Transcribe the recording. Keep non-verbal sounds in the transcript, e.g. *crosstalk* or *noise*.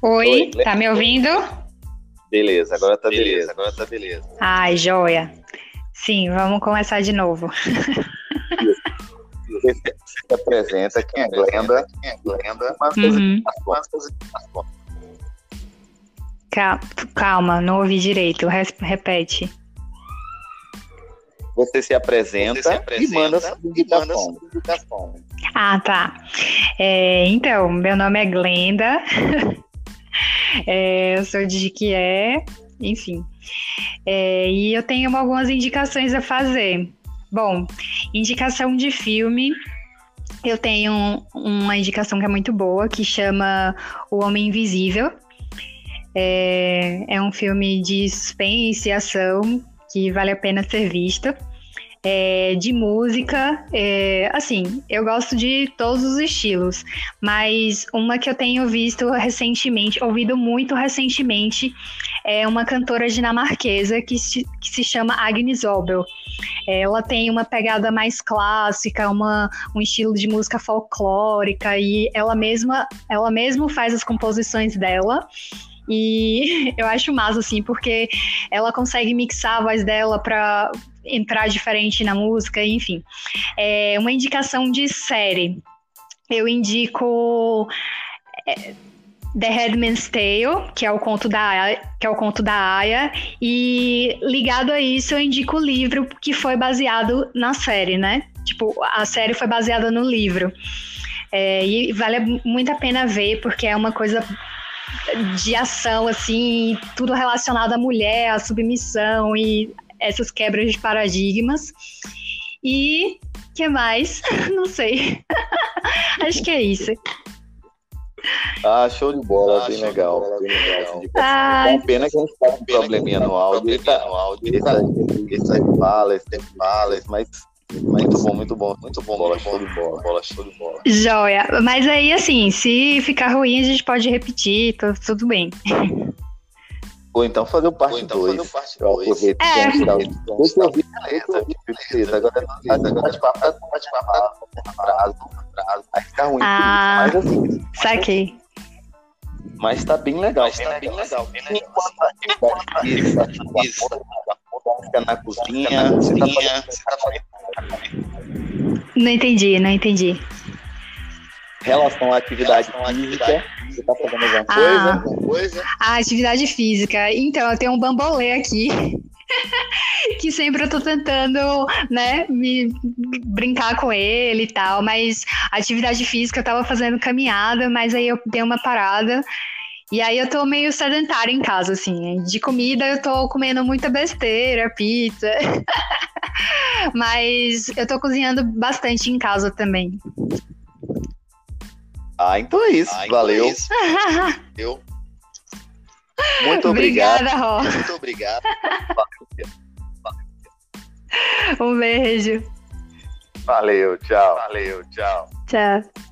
Oi, Oi tá me ouvindo? Beleza, agora tá beleza, beleza, agora tá beleza. Ai, joia. Sim, vamos começar de novo. Você se apresenta, quem é Glenda? Quem é Glenda? Uhum. Calma, não ouvi direito, repete. Você se apresenta, Você se apresenta e manda sua indicação. Ah, tá. É, então, meu nome é Glenda. É, eu sou de Jiquié, enfim. É, e eu tenho algumas indicações a fazer. Bom, indicação de filme. Eu tenho uma indicação que é muito boa, que chama O Homem Invisível. É, é um filme de suspense e ação que vale a pena ser visto. É, de música, é, assim, eu gosto de todos os estilos, mas uma que eu tenho visto recentemente, ouvido muito recentemente, é uma cantora dinamarquesa que se, que se chama Agnes Obel. Ela tem uma pegada mais clássica, uma, um estilo de música folclórica e ela mesma, ela mesma faz as composições dela. E *laughs* eu acho massa, assim, porque ela consegue mixar a voz dela para entrar diferente na música, enfim. É uma indicação de série. Eu indico é, The Headman's Tale, que é o conto da que é o conto da Aya, e ligado a isso eu indico o livro que foi baseado na série, né? Tipo, a série foi baseada no livro. É, e vale muito a pena ver, porque é uma coisa de ação, assim, tudo relacionado à mulher, à submissão e essas quebras de paradigmas. E que mais? Não sei. Acho que é isso. Ah, show de bola, ah, bem, legal, bola, bem legal. Ah, é pena que a gente tá com um probleminha no áudio. Ele tá, no áudio, ele tá, ele tá fala, ele sempre fala, mas muito bom, muito bom, muito bom. Bola, show de bola, bola, show de bola. Joia. Mas aí, assim, se ficar ruim, a gente pode repetir, tá tudo bem. Ou então fazer o parte 2. Então fazer o parte 2. É. Deixa eu ver, beleza. Agora, agora bate-papo, bate-papo, prazo, prazo. Aí fica ruim. Ah, mas assim. Saquei. Mas tá bem legal. Mas tá bem legal. Bem legal. Enquanto isso, fica na cozinha, você tá fazendo. Não entendi, não entendi. Relação à atividade física você tá fazendo alguma coisa? Ah, coisa? A atividade física. Então, eu tenho um bambolê aqui. *laughs* que sempre eu tô tentando, né, me brincar com ele e tal, mas atividade física eu tava fazendo caminhada, mas aí eu dei uma parada. E aí eu tô meio sedentária em casa, assim. De comida eu tô comendo muita besteira, pizza. *laughs* Mas eu tô cozinhando bastante em casa também. Ah, então é isso. Ah, então Valeu. É isso. Eu. Muito obrigado. Obrigada, Ró. Muito obrigado. um beijo. Valeu, tchau. Valeu, tchau. Tchau.